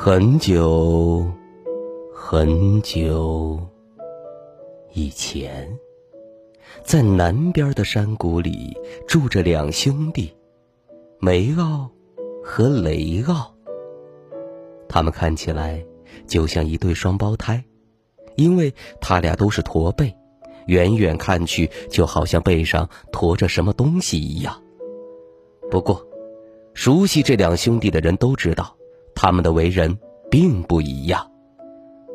很久很久以前，在南边的山谷里住着两兄弟，梅奥和雷奥。他们看起来就像一对双胞胎，因为他俩都是驼背，远远看去就好像背上驮着什么东西一样。不过，熟悉这两兄弟的人都知道。他们的为人并不一样，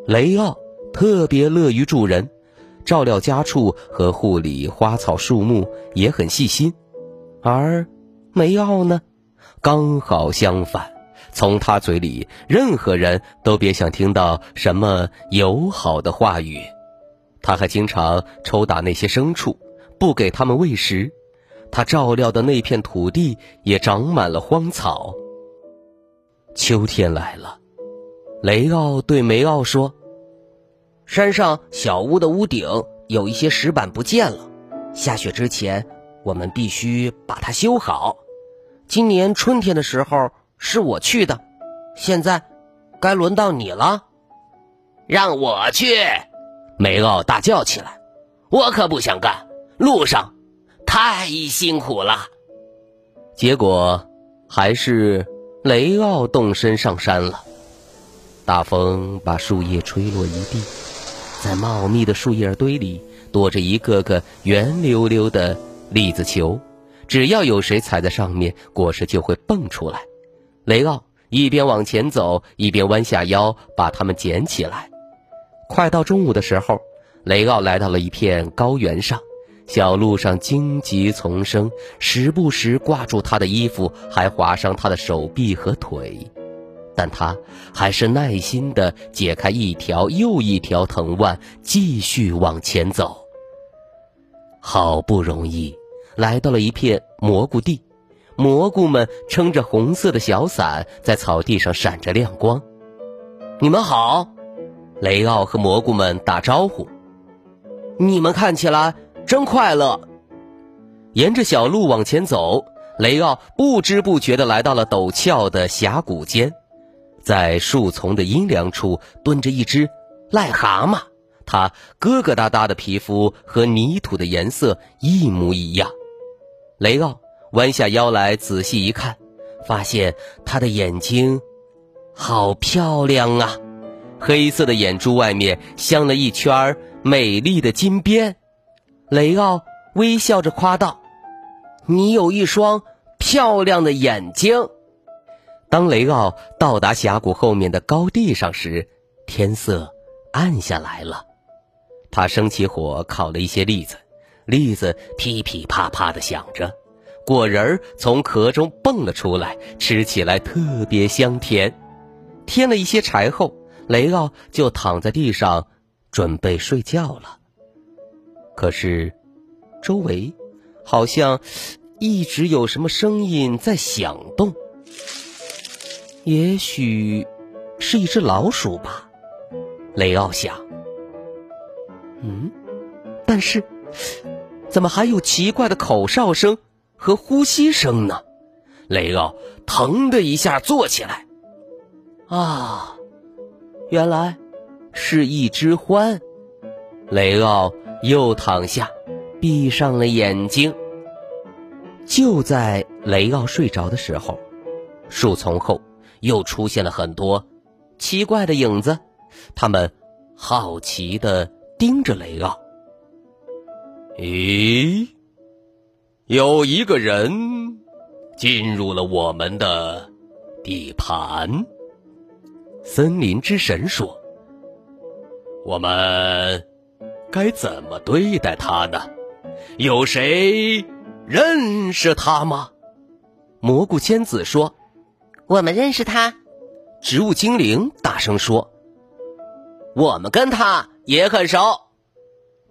雷奥特别乐于助人，照料家畜和护理花草树木也很细心，而梅奥呢，刚好相反，从他嘴里任何人都别想听到什么友好的话语。他还经常抽打那些牲畜，不给他们喂食，他照料的那片土地也长满了荒草。秋天来了，雷奥对梅奥说：“山上小屋的屋顶有一些石板不见了，下雪之前我们必须把它修好。今年春天的时候是我去的，现在该轮到你了。”让我去！梅奥大叫起来：“我可不想干，路上太辛苦了。”结果还是。雷奥动身上山了，大风把树叶吹落一地，在茂密的树叶堆里躲着一个个圆溜溜的栗子球，只要有谁踩在上面，果实就会蹦出来。雷奥一边往前走，一边弯下腰把它们捡起来。快到中午的时候，雷奥来到了一片高原上。小路上荆棘丛生，时不时挂住他的衣服，还划伤他的手臂和腿，但他还是耐心地解开一条又一条藤蔓，继续往前走。好不容易来到了一片蘑菇地，蘑菇们撑着红色的小伞，在草地上闪着亮光。你们好，雷奥和蘑菇们打招呼。你们看起来。真快乐！沿着小路往前走，雷奥不知不觉地来到了陡峭的峡谷间，在树丛的阴凉处蹲着一只癞蛤蟆，它疙疙瘩瘩的皮肤和泥土的颜色一模一样。雷奥弯下腰来仔细一看，发现它的眼睛好漂亮啊，黑色的眼珠外面镶了一圈美丽的金边。雷奥微笑着夸道：“你有一双漂亮的眼睛。”当雷奥到达峡谷后面的高地上时，天色暗下来了。他生起火，烤了一些栗子，栗子噼噼啪啪的响着，果仁从壳中蹦了出来，吃起来特别香甜。添了一些柴后，雷奥就躺在地上准备睡觉了。可是，周围好像一直有什么声音在响动。也许是一只老鼠吧，雷奥想。嗯，但是怎么还有奇怪的口哨声和呼吸声呢？雷奥腾的一下坐起来。啊，原来是一只獾。雷奥。又躺下，闭上了眼睛。就在雷奥睡着的时候，树丛后又出现了很多奇怪的影子，他们好奇的盯着雷奥。咦，有一个人进入了我们的地盘。森林之神说：“我们。”该怎么对待他呢？有谁认识他吗？蘑菇仙子说：“我们认识他。”植物精灵大声说：“我们跟他也很熟。”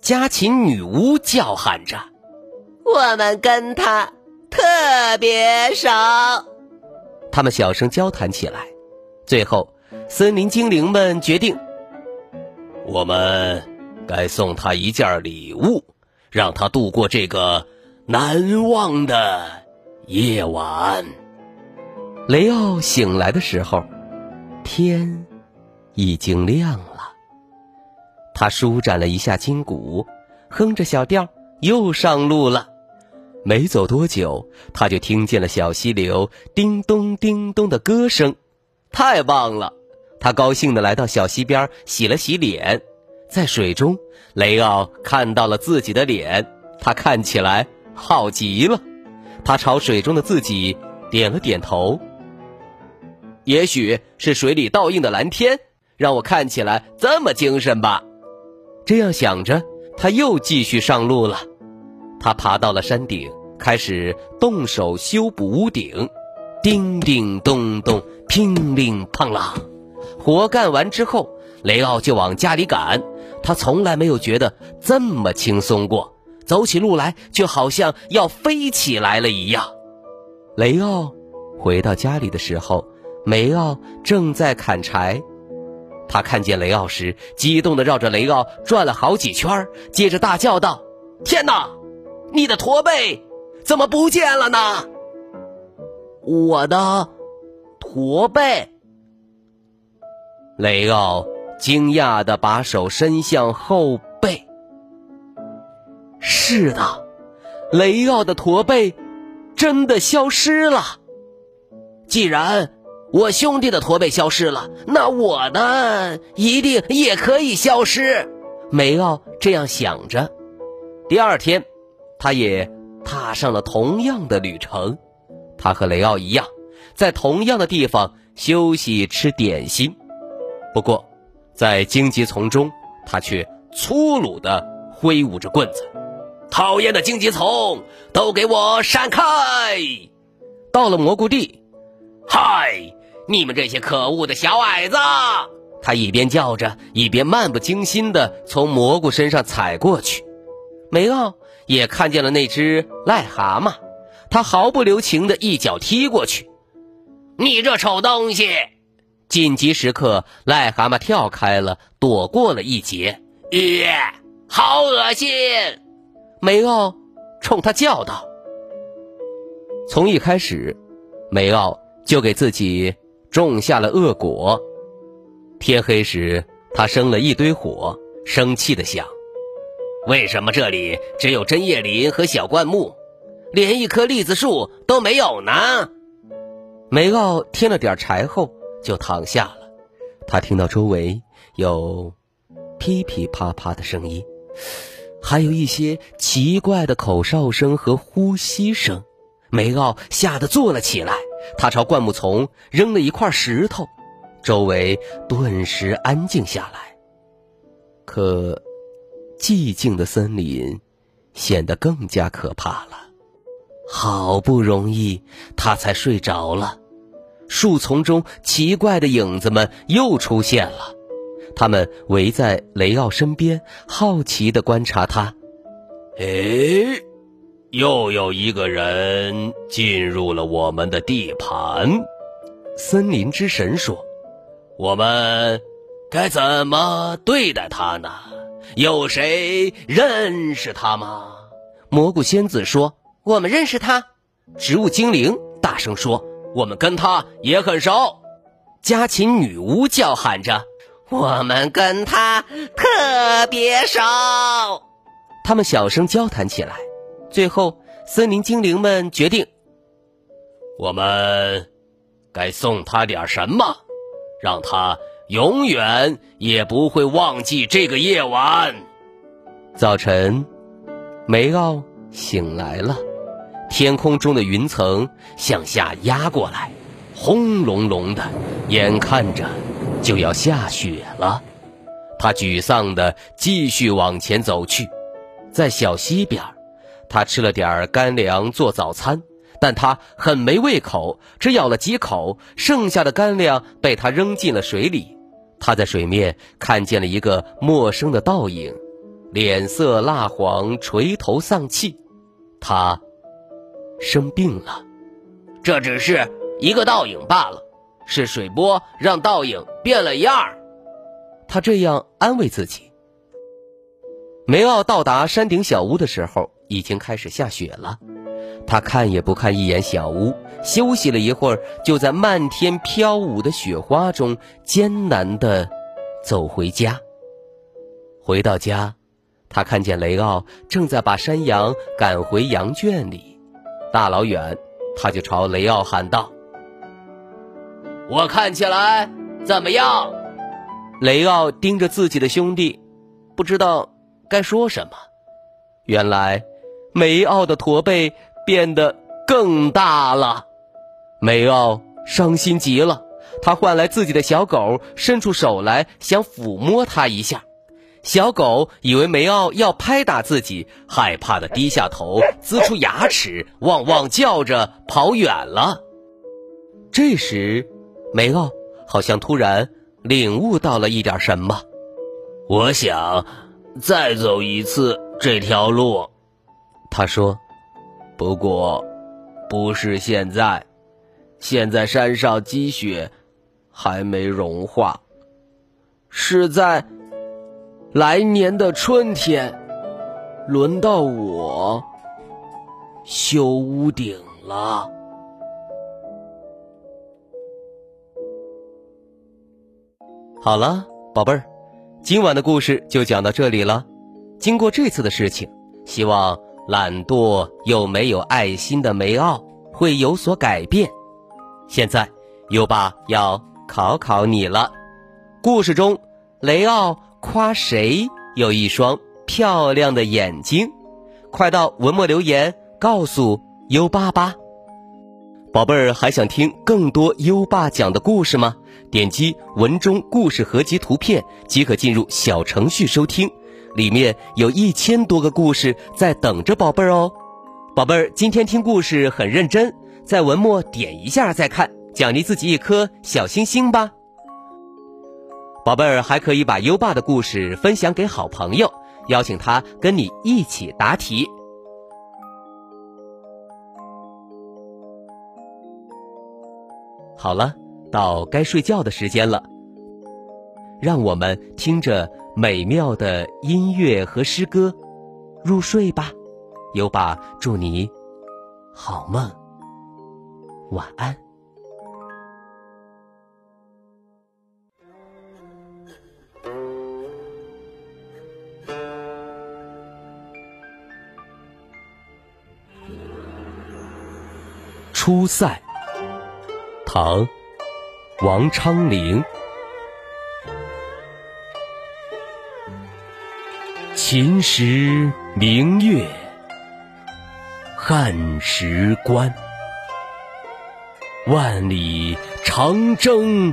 家禽女巫叫喊着：“我们跟他特别熟。”他们小声交谈起来。最后，森林精灵们决定：我们该送他一件礼物，让他度过这个难忘的夜晚。雷奥醒来的时候，天已经亮了。他舒展了一下筋骨，哼着小调，又上路了。没走多久，他就听见了小溪流叮咚叮咚的歌声。太棒了！他高兴地来到小溪边洗了洗脸，在水中，雷奥看到了自己的脸，他看起来好极了。他朝水中的自己点了点头。也许是水里倒映的蓝天，让我看起来这么精神吧。这样想着，他又继续上路了。他爬到了山顶，开始动手修补屋顶。叮叮咚咚，乒铃乓啷，活干完之后，雷奥就往家里赶。他从来没有觉得这么轻松过，走起路来就好像要飞起来了一样。雷奥回到家里的时候，梅奥正在砍柴。他看见雷奥时，激动地绕着雷奥转了好几圈，接着大叫道：“天哪，你的驼背怎么不见了呢？”我的驼背，雷奥惊讶的把手伸向后背。是的，雷奥的驼背真的消失了。既然我兄弟的驼背消失了，那我的一定也可以消失。梅奥这样想着。第二天，他也踏上了同样的旅程。他和雷奥一样，在同样的地方休息吃点心。不过，在荆棘丛中，他却粗鲁地挥舞着棍子。讨厌的荆棘丛，都给我闪开！到了蘑菇地，嗨，你们这些可恶的小矮子！他一边叫着，一边漫不经心地从蘑菇身上踩过去。梅奥也看见了那只癞蛤蟆。他毫不留情的一脚踢过去，你这丑东西！紧急时刻，癞蛤蟆跳开了，躲过了一劫。耶，好恶心！梅奥冲他叫道。从一开始，梅奥就给自己种下了恶果。天黑时，他生了一堆火，生气的想：为什么这里只有针叶林和小灌木？连一棵栗子树都没有呢。梅奥添了点柴后就躺下了。他听到周围有噼噼啪啪的声音，还有一些奇怪的口哨声和呼吸声。梅奥吓得坐了起来，他朝灌木丛扔了一块石头，周围顿时安静下来。可寂静的森林显得更加可怕了。好不容易，他才睡着了。树丛中奇怪的影子们又出现了，他们围在雷奥身边，好奇的观察他。哎，又有一个人进入了我们的地盘。森林之神说：“我们该怎么对待他呢？有谁认识他吗？”蘑菇仙子说。我们认识他，植物精灵大声说：“我们跟他也很熟。”家禽女巫叫喊着：“我们跟他特别熟。”他们小声交谈起来。最后，森林精灵们决定：“我们该送他点什么，让他永远也不会忘记这个夜晚。”早晨，梅奥醒来了。天空中的云层向下压过来，轰隆隆的，眼看着就要下雪了。他沮丧地继续往前走去，在小溪边，他吃了点干粮做早餐，但他很没胃口，只咬了几口，剩下的干粮被他扔进了水里。他在水面看见了一个陌生的倒影，脸色蜡黄，垂头丧气。他生病了。这只是一个倒影罢了，是水波让倒影变了样儿。他这样安慰自己。梅奥到达山顶小屋的时候，已经开始下雪了。他看也不看一眼小屋，休息了一会儿，就在漫天飘舞的雪花中艰难地走回家。回到家，他看见雷奥正在把山羊赶回羊圈里，大老远，他就朝雷奥喊道：“我看起来怎么样？”雷奥盯着自己的兄弟，不知道该说什么。原来，梅奥的驼背。变得更大了，梅奥伤心极了。他唤来自己的小狗，伸出手来想抚摸它一下。小狗以为梅奥要拍打自己，害怕的低下头，呲出牙齿，汪汪叫着跑远了。这时，梅奥好像突然领悟到了一点什么。我想再走一次这条路，他说。不过，不是现在。现在山上积雪还没融化，是在来年的春天，轮到我修屋顶了。好了，宝贝儿，今晚的故事就讲到这里了。经过这次的事情，希望。懒惰又没有爱心的梅奥会有所改变。现在，优爸要考考你了。故事中，雷奥夸谁有一双漂亮的眼睛？快到文末留言告诉优爸吧。宝贝儿，还想听更多优爸讲的故事吗？点击文中故事合集图片即可进入小程序收听。里面有一千多个故事在等着宝贝儿哦，宝贝儿，今天听故事很认真，在文末点一下再看，奖励自己一颗小星星吧。宝贝儿还可以把优爸的故事分享给好朋友，邀请他跟你一起答题。好了，到该睡觉的时间了，让我们听着。美妙的音乐和诗歌，入睡吧，优爸祝你好梦，晚安。出塞，唐，王昌龄。秦时明月，汉时关。万里长征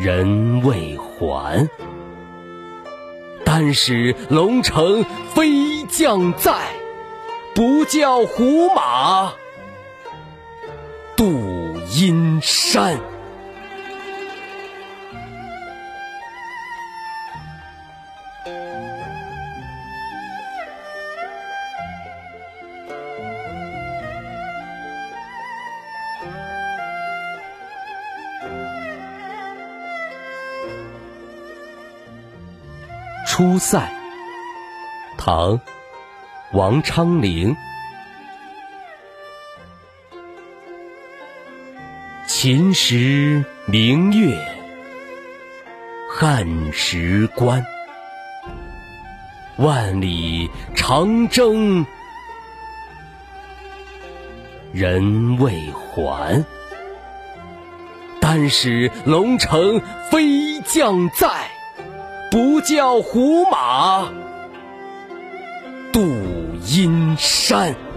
人未还，但使龙城飞将在，不教胡马度阴山。出塞，唐，王昌龄。秦时明月，汉时关。万里长征人未还，但使龙城飞将在。不教胡马金山。